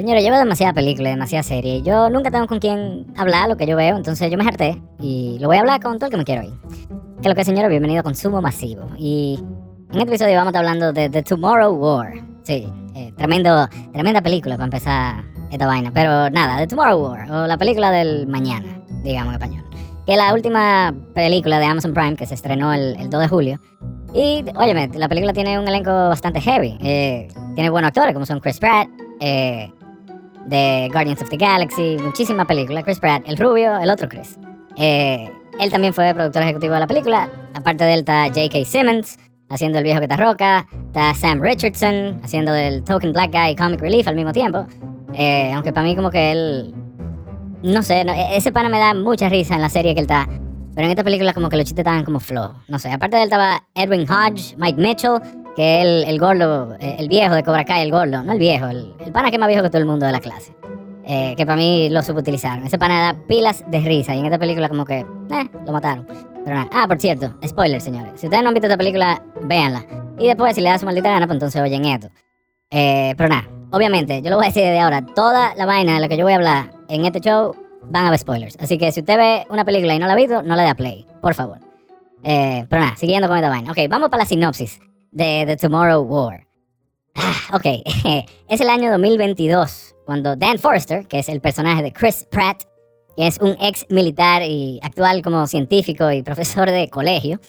Señores, llevo demasiada película, demasiada serie. Yo nunca tengo con quién hablar lo que yo veo, entonces yo me harté y lo voy a hablar con todo el que me quiero oír. Que lo que señores, bienvenido a Consumo Masivo. Y en este episodio vamos a estar hablando de The Tomorrow War. Sí, eh, tremendo, tremenda película para empezar esta vaina. Pero nada, The Tomorrow War, o la película del mañana, digamos en español. Que es la última película de Amazon Prime que se estrenó el, el 2 de julio. Y, óyeme, la película tiene un elenco bastante heavy. Eh, tiene buenos actores como son Chris Pratt, eh, de Guardians of the Galaxy, muchísimas películas. Chris Pratt, el rubio, el otro Chris. Eh, él también fue productor ejecutivo de la película. Aparte de él está J.K. Simmons, haciendo el viejo que está roca. Está Sam Richardson, haciendo del token black guy comic relief al mismo tiempo. Eh, aunque para mí como que él... No sé, no, e-, ese pana me da mucha risa en la serie que él está. Pero en esta película como que los chistes estaban como flow. No sé, aparte de él estaba Edwin Hodge, Mike Mitchell, el, el gordo, eh, el viejo de Cobra Kai, el gordo, no el viejo, el, pana que es más viejo que todo el mundo de la clase. Eh, que para mí lo subutilizaron. Ese pana da pilas de risa y en esta película como que, eh, lo mataron. Pero nada. Ah, por cierto, spoiler, señores. Si ustedes no han visto esta película, véanla. Y después, si le da su maldita gana, pues entonces oyen esto. Eh, pero nada, obviamente, yo lo voy a decir desde ahora. Toda la vaina de la que yo voy a hablar en este show van a haber spoilers. Así que si usted ve una película y no la ha visto, no le da play, por favor. Eh, pero nada, siguiendo con esta vaina. Ok, vamos para la sinopsis de The Tomorrow War. Ah, ok, es el año 2022 cuando Dan Forrester, que es el personaje de Chris Pratt, que es un ex militar y actual como científico y profesor de colegio,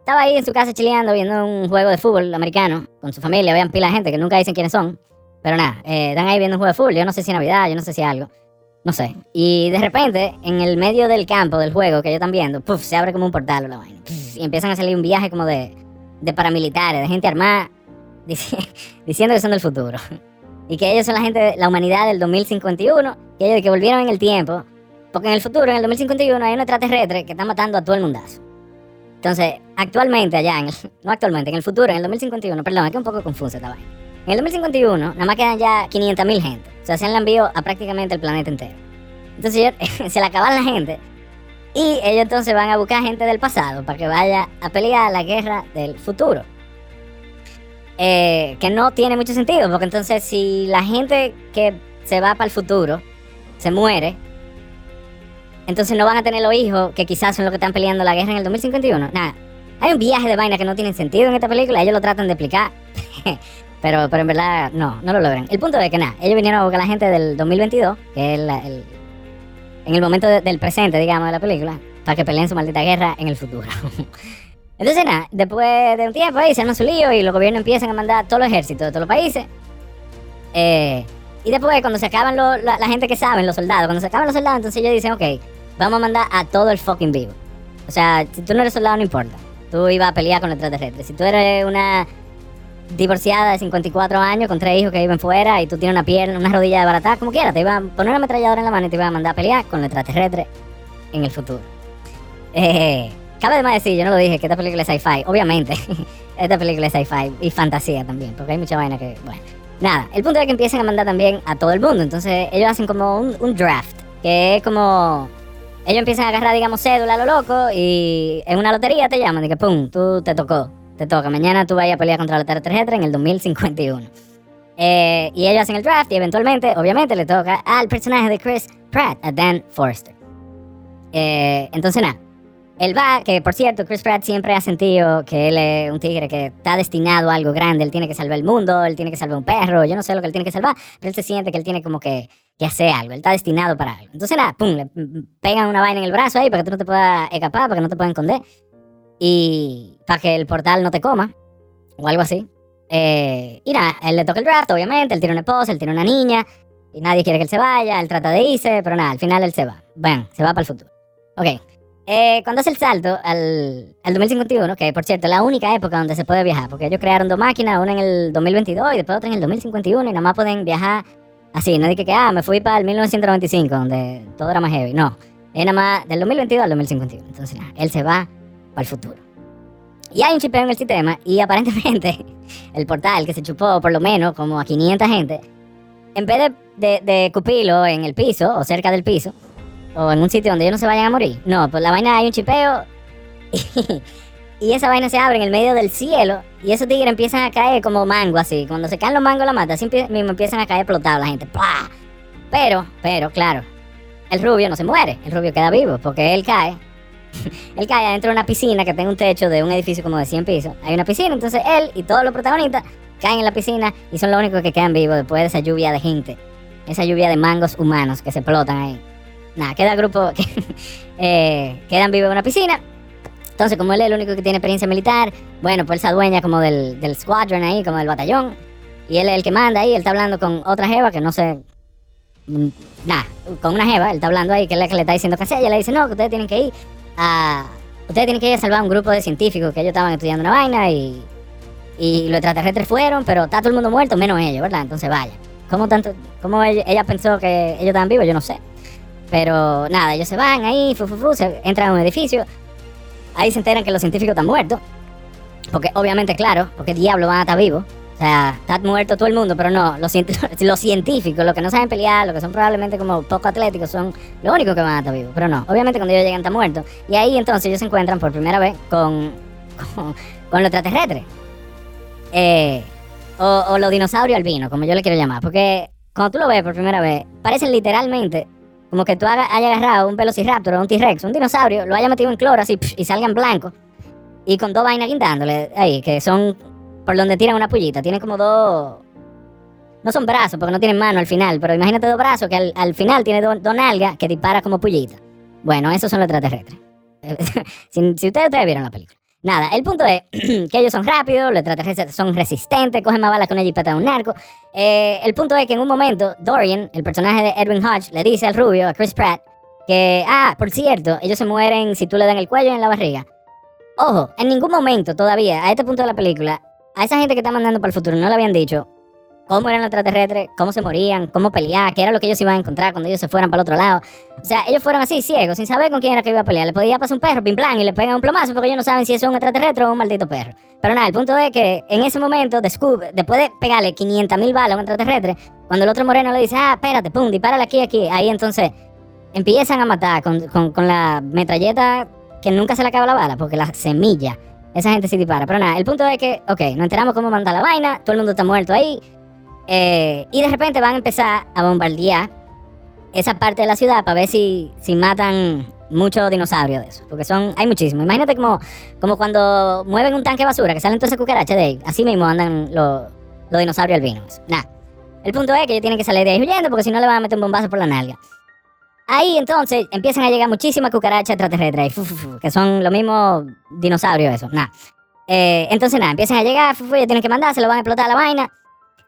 estaba ahí en su casa chileando viendo un juego de fútbol americano con su familia. Vean pila de gente que nunca dicen quiénes son. Pero nada, eh, están ahí viendo un juego de fútbol. Yo no sé si Navidad, yo no sé si algo. No sé. Y de repente, en el medio del campo del juego que ellos están viendo, puff, se abre como un portal o la vaina. Y empiezan a salir un viaje como de, de paramilitares, de gente armada, dici- diciendo que son del futuro. Y que ellos son la gente la humanidad del 2051, que ellos que volvieron en el tiempo. Porque en el futuro, en el 2051, hay un extraterrestre que está matando a todo el mundazo. Entonces, actualmente allá, en el- no actualmente, en el futuro, en el 2051, perdón, es que un poco confuso esta vaina. En el 2051, nada más quedan ya 500.000 gente. O sea, se han envío a prácticamente el planeta entero. Entonces, se le acaban la gente. Y ellos entonces van a buscar gente del pasado para que vaya a pelear la guerra del futuro. Eh, que no tiene mucho sentido, porque entonces si la gente que se va para el futuro se muere, entonces no van a tener los hijos que quizás son los que están peleando la guerra en el 2051. Nada, hay un viaje de vaina que no tienen sentido en esta película, ellos lo tratan de explicar, pero, pero en verdad no, no lo logran. El punto es que nada, ellos vinieron a buscar a la gente del 2022, que es la- el, en el momento de- del presente, digamos, de la película, para que peleen su maldita guerra en el futuro. Entonces, nada, después de un tiempo ahí se arma su lío y los gobiernos empiezan a mandar todos los ejércitos de todos los países. Eh, y después, cuando se acaban lo- la, la gente que saben, los soldados, cuando se acaban los soldados, entonces ellos dicen, ok, vamos a mandar a todo el fucking vivo. O sea, si tú no eres soldado, no importa. Tú ibas a pelear con los extraterrestres. Si tú eres una divorciada de 54 años con tres hijos que viven fuera y tú tienes una pierna, una rodilla de barata, como quieras, te iban a poner una ametralladora en la mano y te iban a mandar a pelear con los extraterrestres en el futuro. Eh, cabe además decir, yo no lo dije, que esta película es sci-fi. Obviamente, esta película es sci-fi y fantasía también, porque hay mucha vaina que, bueno. Nada, el punto es que empiezan a mandar también a todo el mundo. Entonces ellos hacen como un, un draft, que es como... Ellos empiezan a agarrar, digamos, cédula a lo loco y en una lotería te llaman de que, pum, tú te tocó, te toca. Mañana tú vas a pelear contra los extraterrestres en el 2051. Eh, y ellos hacen el draft y eventualmente, obviamente, le toca al personaje de Chris Pratt, a Dan Forrester. Eh, entonces, nada. Él va, que por cierto, Chris Pratt siempre ha sentido que él es un tigre que está destinado a algo grande. Él tiene que salvar el mundo, él tiene que salvar un perro. Yo no sé lo que él tiene que salvar, pero él se siente que él tiene como que, que hacer algo. Él está destinado para algo. Entonces, nada, pum, le pegan una vaina en el brazo ahí para que tú no te puedas escapar, para que no te puedas esconder. Y para que el portal no te coma, o algo así. Eh, y nada, él le toca el draft, obviamente. Él tiene una esposa, él tiene una niña. Y nadie quiere que él se vaya. Él trata de irse, pero nada, al final él se va. Bueno, se va para el futuro. Ok. Eh, cuando hace el salto al, al 2051, que por cierto es la única época donde se puede viajar, porque ellos crearon dos máquinas, una en el 2022 y después otra en el 2051, y nada más pueden viajar así, no dije que, ah, me fui para el 1995, donde todo era más heavy, no, es nada más del 2022 al 2051, entonces nada, él se va para el futuro. Y hay un chipeo en el sistema, y aparentemente el portal que se chupó por lo menos como a 500 gente, en vez de, de, de cupirlo en el piso o cerca del piso, o en un sitio donde ellos no se vayan a morir. No, pues la vaina hay un chipeo y, y esa vaina se abre en el medio del cielo y esos tigres empiezan a caer como mango así. Cuando se caen los mangos la mata, así mismo empiezan a caer explotados la gente. Pero, pero, claro, el rubio no se muere, el rubio queda vivo porque él cae. él cae adentro de una piscina que tiene un techo de un edificio como de 100 pisos. Hay una piscina, entonces él y todos los protagonistas caen en la piscina y son los únicos que quedan vivos después de esa lluvia de gente. Esa lluvia de mangos humanos que se explotan ahí. Nada, queda grupo que eh, quedan vivos en una pisina entonces, como él es el único que tiene experiencia militar, bueno, pues él se adueña como del, del squadron ahí, como del batallón. Y él es el que manda ahí, él está hablando con otra jeva que no sé. Mm, nada, con una jeva, él está hablando ahí, que es la que le está diciendo que sea. Ella le dice, no, que ustedes tienen que ir a. Ustedes tienen que salvar a un grupo de científicos que ellos estaban estudiando una vaina y. Y los extraterrestres fueron, pero está todo el mundo muerto, menos ellos, ¿verdad? Entonces vaya. ¿Cómo tanto.? ¿Cómo ella, pensó que ellos estaban vivos? Yo no sé. Pero nada, ellos se van ahí, fu, fu, fu, se entran a un edificio. Ahí se enteran que los científicos están muertos. Porque obviamente, claro, porque diablo van a estar vivos. O sea, está muerto todo el mundo, pero no, los, científicos, los que no saben pelear, los que son probablemente como poco atléticos, son los únicos que van a estar vivos. Pero no, obviamente cuando ellos llegan están muertos. Y ahí entonces ellos se encuentran por primera vez con, con, los extraterrestres. Eh, o, o los dinosaurios albinos, como yo le quiero llamar. Porque cuando tú lo ves por primera vez, parecen literalmente como que tú hayas agarrado un velociraptor o un T-Rex, un dinosaurio, lo hayas metido en cloro así y salgan blanco. Y con dos vainas guindándole ahí, que son por donde tiran una pullita. Tienen como dos. No son brazos, porque no tienen mano al final, pero imagínate dos brazos que al, final tiene dos, nalgas que dispara como pullita. Bueno, esos son los extraterrestres. si, ustedes, ustedes vieron la película. Nada, el punto es que ellos son rápidos, los extraterrestres son resistentes, cogen más balas con una jipeta de un narco. Eh, el punto es que en un momento, Dorian, el personaje de Edwin Hodge, le dice al rubio, a Chris Pratt, que, ah, por cierto, ellos se mueren si tú le dan el cuello en la barriga. Ojo, en ningún momento todavía, a este punto de la película, a esa gente que está mandando para el futuro no le habían dicho, cómo eran los extraterrestres, cómo se morían, cómo pelear, qué era lo que ellos iban a encontrar cuando ellos se fueran para el otro lado. O sea, ellos fueron así, ciegos, sin saber con quién era que iba a pelear. Le podía pasar un perro, pim plan, y le pegan un plomazo porque ellos no saben si es un extraterrestre o un maldito perro. Pero nada, el punto es que en ese momento, después de pegarle 500.000 balas a un extraterrestre, cuando el otro moreno le dice, ah, espérate, pum, dispárale aquí, aquí, ahí entonces empiezan a matar con, con la metralleta que nunca se le acaba la bala, porque la semilla, esa gente sí dispara. Pero nada, el punto es que, ok, nos enteramos cómo manda la vaina, todo el mundo está muerto ahí, eh, y de repente van a empezar a bombardear esa parte de la ciudad para ver si, si matan muchos dinosaurios de eso. Porque son, hay muchísimos. Imagínate como, como cuando mueven un tanque de basura, que salen esas cucarachas de ahí. Así mismo andan los, los dinosaurios albinos. Nada. El punto es que ellos tienen que salir de ahí huyendo porque si no le van a meter un bombazo por la nalga. Ahí entonces empiezan a llegar muchísimas cucarachas extraterrestres, que son los mismos dinosaurios, eso. Nada. Eh, entonces nada, empiezan a llegar, ellos tienen que mandar, se lo van a explotar la vaina.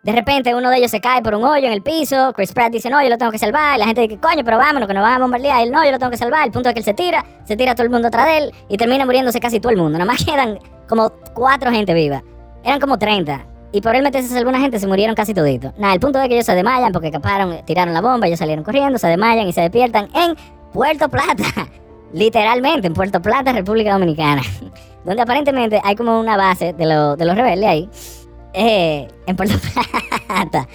De repente uno de ellos se cae por un hoyo en el piso. Chris Pratt dice, no, yo lo tengo que salvar. La gente dice, coño, pero vámonos, que nos van a bombardear. Él, no, yo lo tengo que salvar. El punto es que él se tira, se tira todo el mundo atrás de él y termina muriéndose casi todo el mundo. Nada más quedan como cuatro gente viva. Eran como 30. Y por él meterse alguna gente se murieron casi toditos. Nada, el punto es que ellos se desmayan porque escaparon, tiraron la bomba, ellos salieron corriendo, se desmayan y se despiertan en Puerto Plata. Literalmente, en Puerto Plata, República Dominicana. Donde aparentemente hay como una base de, de los rebeldes ahí eh, en Puerto Plata.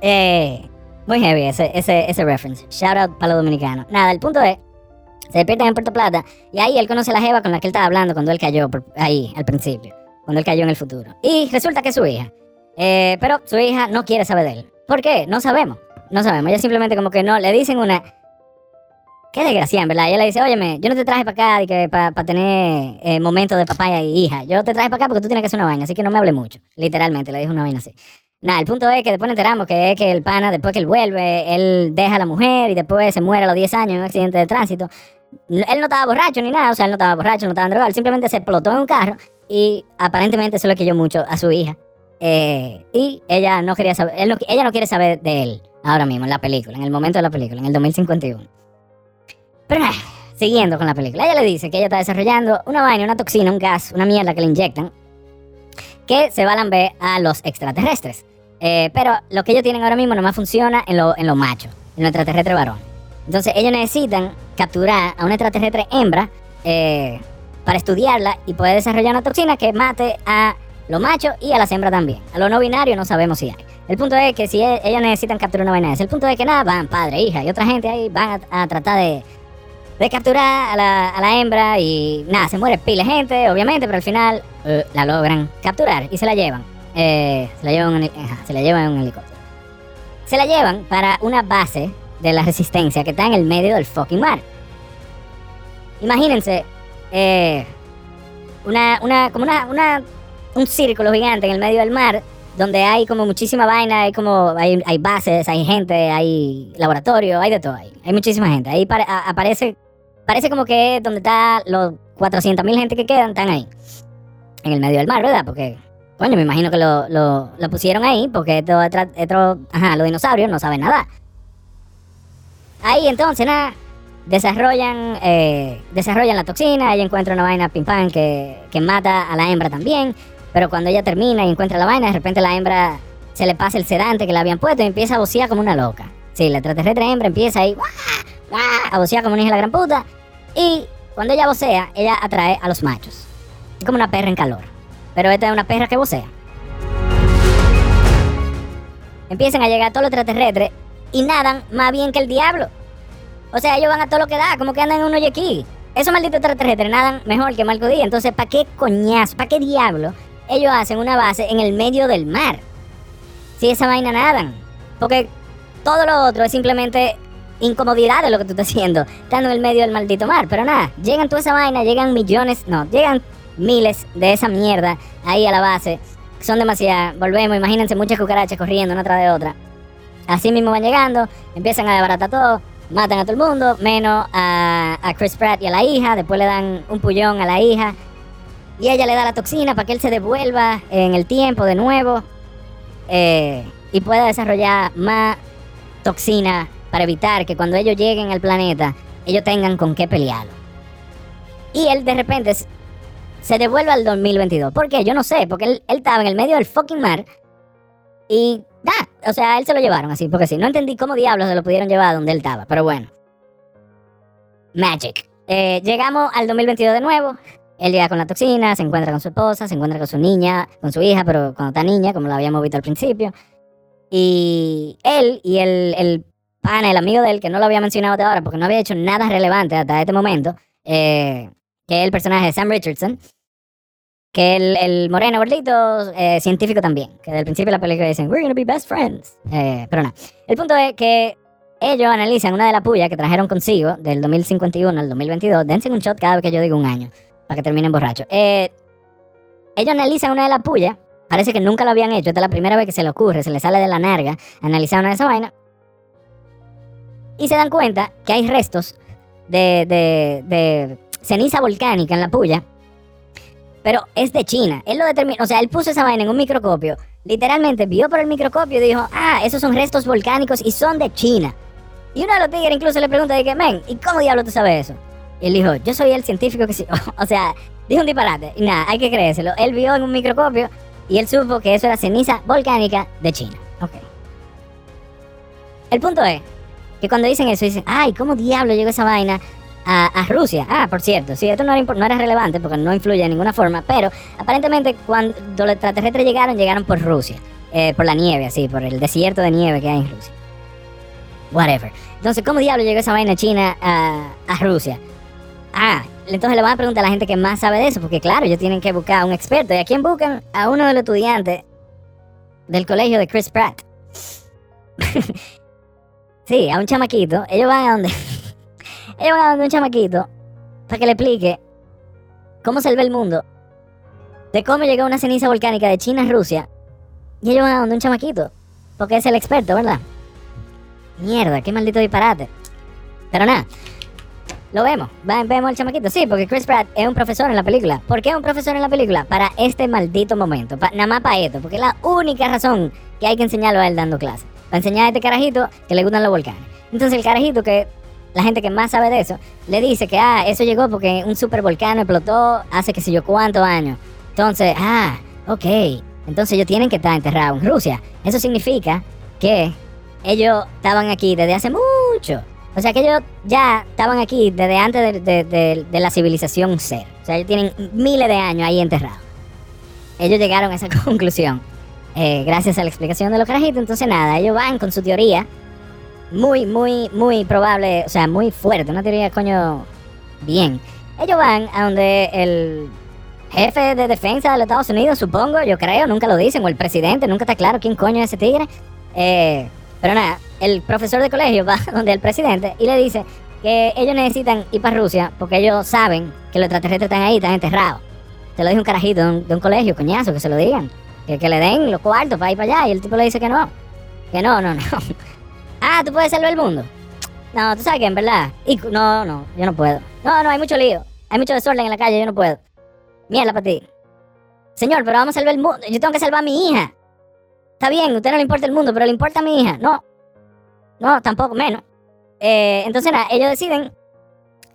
Eh, muy heavy ese, ese, ese reference. Shout out para los dominicanos. Nada, el punto es, se despiertan en Puerto Plata y ahí él conoce a la jeva con la que él estaba hablando cuando él cayó ahí, al principio. Cuando él cayó en el futuro. Y resulta que es su hija. Eh, pero su hija no quiere saber de él. ¿Por qué? No sabemos. No sabemos. Ella simplemente como que no, le dicen una... Qué desgracia, ¿verdad? ella le dice, óyeme, yo no te traje para acá para tener eh, momentos de papá y hija. Yo te traje para acá porque tú tienes que hacer una vaina, así que no me hable mucho. Literalmente, le dijo una vaina así. Nada, el punto es que después nos enteramos que es que el pana, después que él vuelve, él deja a la mujer y después se muere a los 10 años en un accidente de tránsito. Él no estaba borracho ni nada, o sea, él no estaba borracho, no estaba drogado, simplemente se explotó en un carro y aparentemente eso le quilló mucho a su hija. Eh, y ella no quería saber, ella no quiere saber de él ahora mismo, en la película, en el momento de la película, en el 2051. Pero siguiendo con la película, ella le dice que ella está desarrollando una vaina, una toxina, un gas, una mierda que le inyectan, que se va a lamber a los extraterrestres. Eh, pero lo que ellos tienen ahora mismo nomás funciona en los en machos, en los extraterrestres varones. Entonces ellos necesitan capturar a un extraterrestre hembra eh, para estudiarla y poder desarrollar una toxina que mate a los machos y a las hembras también. A los no binarios no sabemos si hay. El punto es que si e, ellos necesitan capturar una vaina, el punto es que nada, van padre, hija y otra gente ahí van a tratar de de capturar a la, a la hembra y nada, se muere pile gente, obviamente, pero al final eh, la logran capturar y se la llevan. Eh, se, la llevan se la llevan en un helicóptero. Se la llevan para una base de la resistencia que está en el medio del fucking mar. Imagínense, eh, una, una, como una, una, un círculo gigante en el medio del mar donde hay como muchísima vaina, hay como, hay, hay bases, hay gente, hay laboratorio, hay de todo ahí. Hay muchísima gente. Ahí pare- a- aparece, parece como que es donde está los 400.000 gente que quedan, están ahí. En el medio del mar, ¿verdad? Porque, coño, me imagino que lo, lo, pusieron ahí porque estos, estos- ajá, los dinosaurios no saben nada. Ahí entonces, nada, desarrollan, eh, desarrollan la toxina, ella encuentra una vaina pim pam que, que mata a la hembra también, pero cuando ella termina y encuentra la vaina, de repente la hembra se le pasa el sedante que le habían puesto y empieza a vocear como una loca. Sí, la extraterrestre hembra empieza ahí, a vocear como una hija de la gran puta, y cuando ella vocea, ella atrae a los machos. Es como una perra en calor, pero esta es una perra que vocea. Empiezan a llegar todos los extraterrestres y nadan más bien que el diablo. O sea, ellos van a todo lo que da, como que andan en un hoyo aquí. Esos malditos extraterrestres nadan mejor que Marco Díaz. Entonces, ¿para qué coñazo? ¿Para qué diablo ellos hacen una base en el medio del mar? Si esa vaina nadan. Porque todo lo otro es simplemente incomodidad de lo que tú estás haciendo, estando en el medio del maldito mar. Pero nada, llegan toda esa vaina, llegan millones, no, llegan miles de esa mierda ahí a la base. Son demasiadas. Volvemos, imagínense muchas cucarachas corriendo una tras de otra. Así mismo van llegando, empiezan a desbaratar todo, matan a todo el mundo, menos a, a Chris Pratt y a la hija. Después le dan un pullón a la hija. Y ella le da la toxina para que él se devuelva en el tiempo de nuevo. eh, y pueda desarrollar más toxina para evitar que cuando ellos lleguen al planeta, ellos tengan con qué pelearlo. Y él de repente se devuelve al 2022. ¿Por qué? Yo no sé, porque él, él estaba en el medio del fucking mar y da, o sea, él se lo llevaron así, porque sí, no entendí cómo diablos se lo pudieron llevar a donde él estaba, pero bueno. Magic. Eh, llegamos al 2022 de nuevo. Él llega con la toxina, se encuentra con su esposa, se encuentra con su niña, con su hija, pero cuando está niña, como la habíamos visto al principio. Y él y el, el pana, el amigo de él, que no lo había mencionado hasta ahora porque no había hecho nada relevante hasta este momento, eh, que es el personaje de Sam Richardson, que el, el moreno gordito eh, científico también, que del principio de la película dicen, we're gonna be best friends. Eh, pero nada, el punto es que ellos analizan una de las pullas que trajeron consigo del 2051 al 2022, dense un shot cada vez que yo digo un año, para que terminen borrachos. Eh, ellos analizan una de las pullas, parece que nunca lo habían hecho, esta es la primera vez que se le ocurre, se le sale de la narga analizar una de esas vainas, y se dan cuenta que hay restos de, de, de ceniza volcánica en la puya, pero es de China. Él lo determinó, o sea, él puso esa vaina en un microscopio, literalmente vio por el microscopio y dijo, ah, esos son restos volcánicos y son de China. Y uno de los tigres incluso le pregunta, de men, ¿y cómo diablo tú sabes eso? Y él dijo, yo soy el científico que sí. o sea, dijo un disparate. Y nada, hay que creérselo. Él vio en un microscopio y él supo que eso era ceniza volcánica de China. Ok. El punto es que cuando dicen eso, dicen, ay, ¿cómo diablo llegó esa vaina a, Rusia? Ah, por cierto, sí, esto no era, impor- no era relevante porque no influye de ninguna forma, pero aparentemente cuando los extraterrestres llegaron, llegaron por Rusia. Eh, por la nieve, así, por el desierto de nieve que hay en Rusia. Whatever. Entonces, ¿cómo diablo llegó esa vaina china a, a Rusia? Ah, entonces le van a preguntar a la gente que más sabe de eso, porque claro, ellos tienen que buscar a un experto. ¿Y a quién buscan? A uno de los estudiantes del colegio de Chris Pratt. sí, a un chamaquito. Ellos van a donde. Ellos van a donde un chamaquito para que le explique cómo se ve el mundo, de cómo llegó una ceniza volcánica de China a Rusia. Y ellos van a donde un chamaquito, porque es el experto, ¿verdad? Mierda, qué maldito disparate. Pero nada, lo vemos. Va- vemos al chamaquito. Sí, porque Chris Pratt es un profesor en la película. ¿Por qué es un profesor en la película? Para este maldito momento. Nada más para esto. Porque es la única razón que hay que enseñarlo a él dando clases. Para enseñar a este carajito que le gustan los volcanes. Entonces el carajito que la gente que más sabe de eso le dice que ah, eso llegó porque un super volcán explotó hace que sé yo cuántos años. Entonces, ah, ok. Entonces ellos tienen que estar enterrados en Rusia. Eso significa que ellos estaban aquí desde hace mucho. O sea que ellos ya estaban aquí desde antes de, de- de- de la civilización ser. O sea, ellos tienen miles de años ahí enterrados. Ellos llegaron a esa conclusión. eh, gracias a la explicación de los carajitos. Entonces nada, ellos van con su teoría. Muy, muy, muy probable, o sea, muy fuerte. Una teoría, coño, bien. Ellos van a donde el jefe de defensa de los Estados Unidos, supongo, yo creo, nunca lo dicen, o el presidente, nunca está claro quién coño es ese tigre. Eh, pero nada, el profesor de colegio va donde el presidente y le dice que ellos necesitan ir para Rusia porque ellos saben que los extraterrestres están ahí, están enterrados. Se lo dice un carajito de un, colegio, coñazo, que se lo digan. Que, que, le den los cuartos para ir para allá. Y el tipo le dice que no. Que no, no, no. Ah, tú puedes salvar el mundo. No, tú sabes que en verdad. No, no, yo no puedo. No, no, hay mucho lío. Hay mucho desorden en la calle, yo no puedo. Mierda para ti. Señor, pero vamos a salvar el mundo. Yo tengo que salvar a mi hija. Está bien, a usted no le importa el mundo, pero le importa a mi hija. No. No, tampoco, menos. Eh, entonces, nada, ellos deciden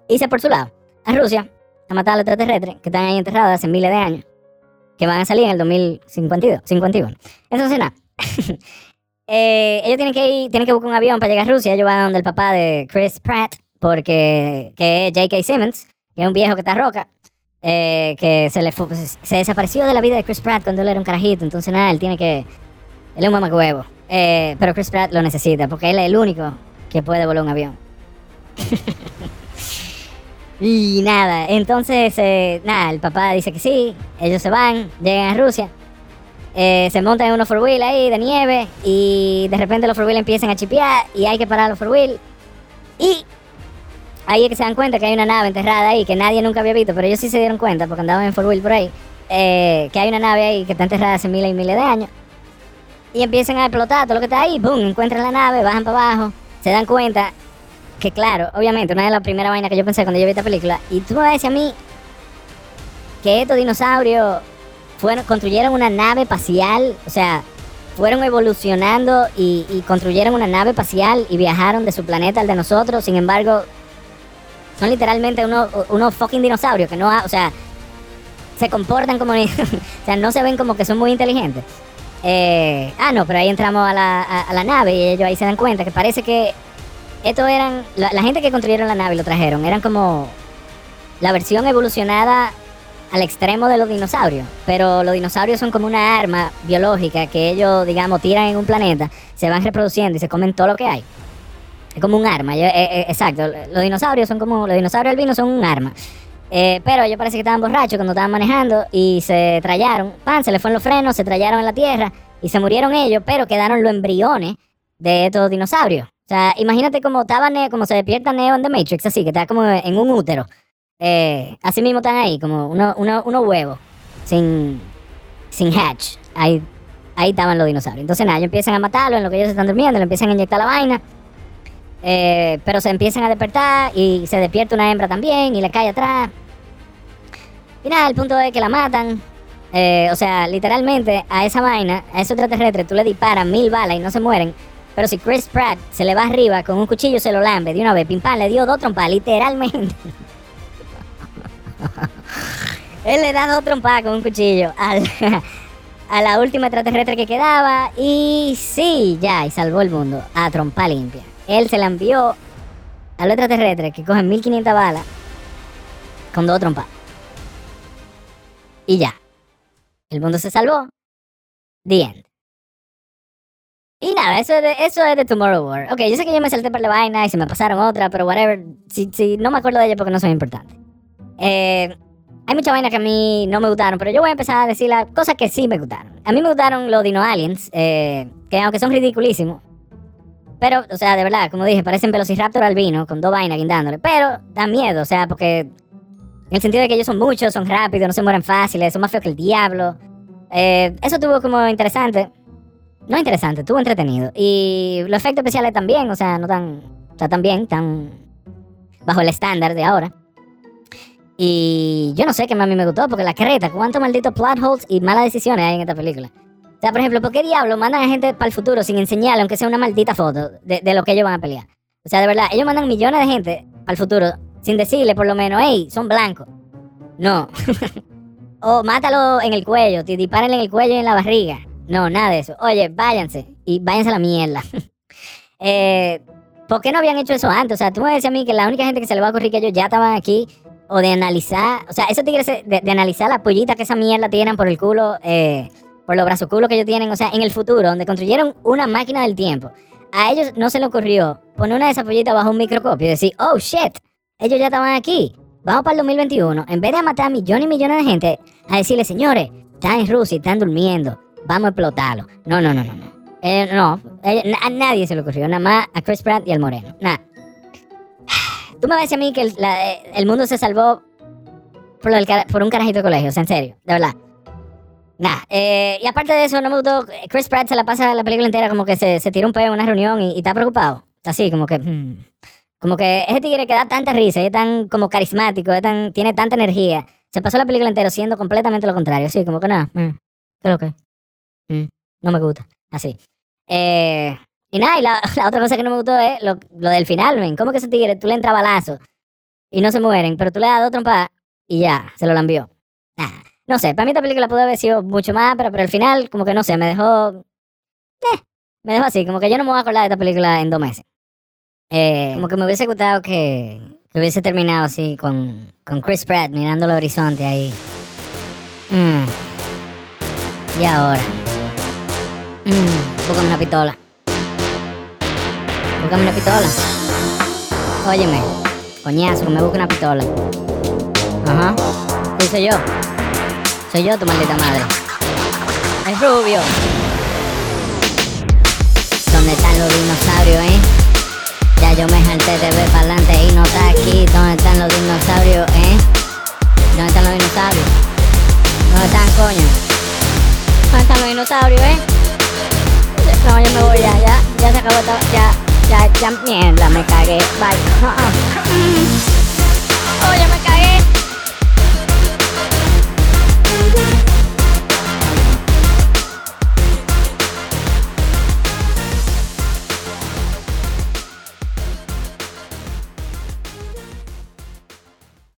irse por su lado, a Rusia, a matar a los extraterrestres que están ahí enterrados hace miles de años, que van a salir en el 2052. 51. Entonces, nada. Eh, ellos tienen que ir, tienen que buscar un avión para llegar a Rusia. Ellos van donde el papá de Chris Pratt, porque que es J.K. Simmons, que es un viejo que está roca, eh, que se le se desapareció de la vida de Chris Pratt cuando él era un carajito. Entonces, nada, él tiene que. Él es un mamacuevo. Eh, pero Chris Pratt lo necesita, porque él es el único que puede volar un avión. y nada, entonces, eh, nada, el papá dice que sí, ellos se van, llegan a Rusia. Eh, se montan en unos four wheel ahí de nieve y de repente los four wheel empiezan a chipear y hay que parar los four wheel. Y ahí es que se dan cuenta que hay una nave enterrada ahí que nadie nunca había visto, pero ellos sí se dieron cuenta porque andaban en four wheel por ahí. Eh, que hay una nave ahí que está enterrada hace miles y miles de años. Y empiezan a explotar todo lo que está ahí, boom, encuentran la nave, bajan para abajo, se dan cuenta que claro, obviamente, una de las primeras vainas que yo pensé cuando yo vi esta película, y tú me vas a decir a mí que estos dinosaurios fueron, construyeron una nave espacial, o sea, fueron evolucionando y, construyeron una nave espacial y viajaron de su planeta al de nosotros. Sin embargo, son literalmente unos, unos fucking dinosaurios que no, o sea, se comportan como, o sea, no se ven como que son muy inteligentes. Eh, ah, no, pero ahí entramos a la, a, la, nave y ellos ahí se dan cuenta que parece que estos eran, la, la gente que construyeron la nave y lo trajeron, eran como la versión evolucionada al extremo de los dinosaurios. Pero los dinosaurios son como una arma biológica que ellos, digamos, tiran en un planeta, se van reproduciendo y se comen todo lo que hay. Es como un arma, eh, eh, exacto. Los dinosaurios son como, los dinosaurios albinos son un arma. Eh, pero ellos parece que estaban borrachos cuando estaban manejando y se trallaron, pan, se les fueron los frenos, se trallaron en la tierra y se murieron ellos, pero quedaron los embriones de estos dinosaurios. O sea, imagínate cómo estaba como se despierta Neo en The Matrix, así, que está como en un útero. Eh, así mismo están ahí, como unos uno, huevos, sin, sin hatch. Ahí, ahí estaban los dinosaurios. Entonces nada, ellos empiezan a matarlo en lo que ellos están durmiendo, le empiezan a inyectar la vaina. Eh, pero se empiezan a despertar y se despierta una hembra también y le cae atrás. Y nada, el punto es que la matan. Eh, o sea, literalmente a esa vaina, a esos extraterrestres, tú le disparas mil balas y no se mueren. Pero si Chris Pratt se le va arriba con un cuchillo, se lo lambe de una vez, pim pam, le dio dos trompas, literalmente. Él le da dos trompadas con un cuchillo a la última extraterrestre que quedaba y sí, ya, y salvó el mundo a trompa limpia. Él se la envió a los extraterrestres que cogen 1500 balas con dos trompas. Y ya. El mundo se salvó. The end. Y nada, eso es, de, Tomorrow War. Ok, yo sé que yo me salté por la vaina y se me pasaron otra, pero whatever. Si, si no me acuerdo de ella porque no son importantes. Eh, hay muchas vainas que a mí no me gustaron, pero yo voy a empezar a decir las cosas que sí me gustaron. A mí me gustaron los Dino Aliens, eh, que aunque son ridiculísimos, pero, o sea, de verdad, como dije, parecen Velociraptor albino con dos vainas guindándole, pero da miedo, o sea, porque en el sentido de que ellos son muchos, son rápidos, no se mueren fáciles, son más feos que el diablo. Eh, eso tuvo como interesante. No interesante, tuvo entretenido. Y los efectos especiales también, o sea, no tan, o sea, también, tan bajo el estándar de ahora. Y yo no sé qué a mí me gustó, porque la creta, cuántos malditos plot holes y malas decisiones hay en esta película. O sea, por ejemplo, ¿por qué diablos mandan a gente para el futuro sin enseñarle, aunque sea una maldita foto, de, lo que ellos van a pelear? O sea, de verdad, ellos mandan millones de gente para el futuro sin decirle por lo menos, hey, son blancos. No. o mátalo en el cuello, te dispárenle en el cuello y en la barriga. No, nada de eso. Oye, váyanse y váyanse a la mierda. eh, ¿Por qué no habían hecho eso antes? O sea, tú me decías a mí que la única gente que se le va a ocurrir que ellos ya estaban aquí o de analizar, o sea, esos tigres de, de analizar las pollitas que esa mierda tienen por el culo, eh, por los brazos culos que ellos tienen, o sea, en el futuro, donde construyeron una máquina del tiempo, a ellos no se le ocurrió poner una de esas pollitas bajo un microscopio y decir, oh shit, ellos ya estaban aquí. vamos para el 2021, en vez de matar a millones y millones de gente, a decirle, señores, están en Rusia, están durmiendo, vamos a explotarlo. No, no, no, no, no. Eh, no, eh, a nadie se le ocurrió, nada más a Chris Pratt y al Moreno. Nada. Tú me vas a decir a mí que el, la- eh, el mundo se salvó por, cara- por un carajito de colegio, o sea, en serio, de verdad. Nah, eh, y aparte de eso, no me gustó. Chris Pratt se la pasa la película entera como que se, se tira un pedo en una reunión y, y está preocupado. Así, como que. hmm. Como que ese tigre que da tanta risa, es tan como carismático, es tan, tiene tanta energía. Se pasó la película entera siendo completamente lo contrario. Así, como que nada, mm, ¿qué es lo que? Mm, no me gusta. Así. Eh, y nada, y la, otra cosa que no me gustó es lo, del final, men. ¿Cómo que ese tigre tú le entras balazo y no se mueren, pero tú le das dos trompas y ya, se lo lambió? Nah, no sé, para mí esta película pudo haber sido mucho más, pero, pero al final, como que no sé, me dejó. Eh, me dejó así, como que yo no me voy a acordar de esta película en dos meses. Eh, como que me hubiese gustado que, hubiese terminado así con, con Chris Pratt mirando el horizonte ahí. Mm. Y ahora. Mm. Búscame una pistola. Búscame una pistola. Óyeme, coñazo, que me busque una pistola. Ajá. Sí, soy yo. Soy yo tu maldita madre. Es rubio. ¿Dónde están los dinosaurios, eh? Ya yo me jalté de ver para adelante y no está aquí. ¿Dónde están los dinosaurios, eh? ¿Dónde están los dinosaurios? ¿Dónde están, coño? ¿Dónde están los dinosaurios, eh? No, yo me voy ya, ya, ya se acabó ya, ya, ya, mierda, me cagué, bye. Ah, ah. Mm.